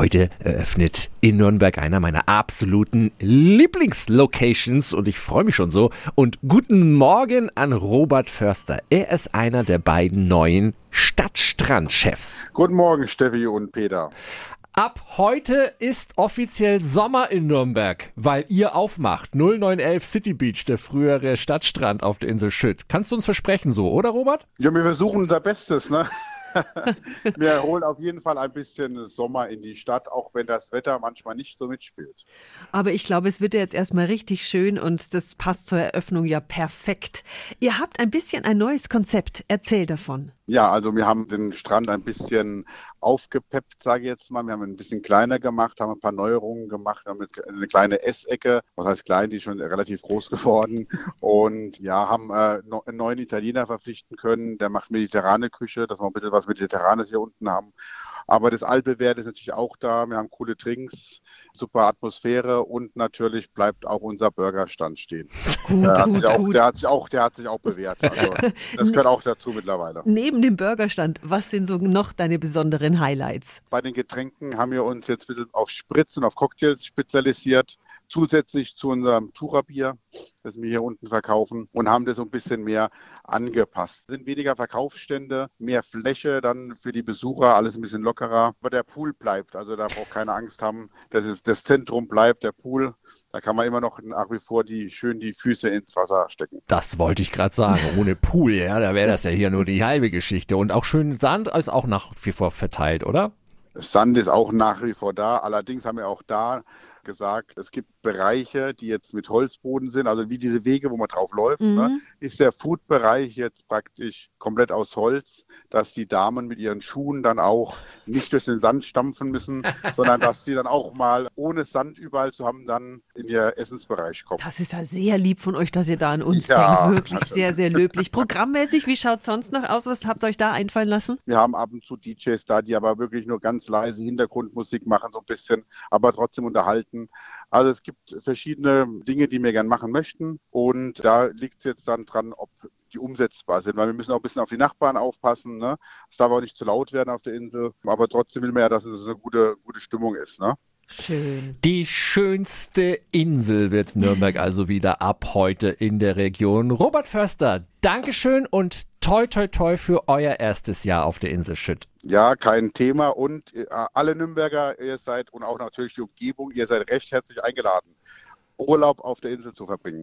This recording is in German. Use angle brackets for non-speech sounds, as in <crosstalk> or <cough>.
Heute eröffnet in Nürnberg einer meiner absoluten Lieblingslocations und ich freue mich schon so. Und guten Morgen an Robert Förster. Er ist einer der beiden neuen Stadtstrandchefs. Guten Morgen, Steffi und Peter. Ab heute ist offiziell Sommer in Nürnberg, weil ihr aufmacht. 0911 City Beach, der frühere Stadtstrand auf der Insel Schütt. Kannst du uns versprechen so, oder Robert? Ja, wir versuchen unser Bestes, ne? <laughs> wir holen auf jeden Fall ein bisschen Sommer in die Stadt, auch wenn das Wetter manchmal nicht so mitspielt. Aber ich glaube, es wird ja jetzt erstmal richtig schön und das passt zur Eröffnung ja perfekt. Ihr habt ein bisschen ein neues Konzept. Erzähl davon. Ja, also wir haben den Strand ein bisschen aufgepeppt, sage ich jetzt mal. Wir haben ihn ein bisschen kleiner gemacht, haben ein paar Neuerungen gemacht, haben eine kleine Essecke, was heißt klein, die ist schon relativ groß <laughs> geworden. Und ja, haben äh, einen neuen Italiener verpflichten können, der macht mediterrane Küche, dass wir ein bisschen was Mediterranes hier unten haben. Aber das Altbewährte ist natürlich auch da. Wir haben coole Drinks, super Atmosphäre und natürlich bleibt auch unser Burgerstand stehen. Gut, der, hat gut, auch, der, hat sich auch, der hat sich auch bewährt. Also, <laughs> das gehört auch dazu mittlerweile. Neben dem Burgerstand, was sind so noch deine besonderen Highlights? Bei den Getränken haben wir uns jetzt ein bisschen auf Spritzen, auf Cocktails spezialisiert zusätzlich zu unserem Tucherbier, das wir hier unten verkaufen und haben das so ein bisschen mehr angepasst. Es sind weniger Verkaufsstände, mehr Fläche dann für die Besucher, alles ein bisschen lockerer. Aber der Pool bleibt, also da braucht keine Angst haben. Das, ist, das Zentrum bleibt, der Pool. Da kann man immer noch nach wie vor die, schön die Füße ins Wasser stecken. Das wollte ich gerade sagen. Ohne Pool, ja, da wäre das ja hier nur die halbe Geschichte. Und auch schön Sand ist auch nach wie vor verteilt, oder? Sand ist auch nach wie vor da. Allerdings haben wir auch da gesagt, es gibt Bereiche, die jetzt mit Holzboden sind, also wie diese Wege, wo man drauf läuft, ne, mhm. ne, ist der Food-Bereich jetzt praktisch komplett aus Holz, dass die Damen mit ihren Schuhen dann auch nicht durch den Sand stampfen müssen, <laughs> sondern dass sie dann auch mal ohne Sand überall zu haben, dann in ihr Essensbereich kommen. Das ist ja sehr lieb von euch, dass ihr da an uns ja, denkt. Wirklich also. <laughs> sehr, sehr löblich. Programmmäßig, wie schaut es sonst noch aus? Was habt ihr euch da einfallen lassen? Wir haben ab und zu DJs da, die aber wirklich nur ganz leise Hintergrundmusik machen, so ein bisschen, aber trotzdem unterhalten. Also es gibt verschiedene Dinge, die wir gern machen möchten. Und da liegt es jetzt dann dran, ob die umsetzbar sind, weil wir müssen auch ein bisschen auf die Nachbarn aufpassen. Ne? Es darf auch nicht zu laut werden auf der Insel, aber trotzdem will man ja, dass es eine gute, gute Stimmung ist. Ne? Schön. Die schönste Insel wird Nürnberg also wieder ab heute in der Region. Robert Förster, Dankeschön und toi toi toi für euer erstes Jahr auf der Insel Schütt. Ja, kein Thema. Und äh, alle Nürnberger, ihr seid und auch natürlich die Umgebung, ihr seid recht herzlich eingeladen, Urlaub auf der Insel zu verbringen.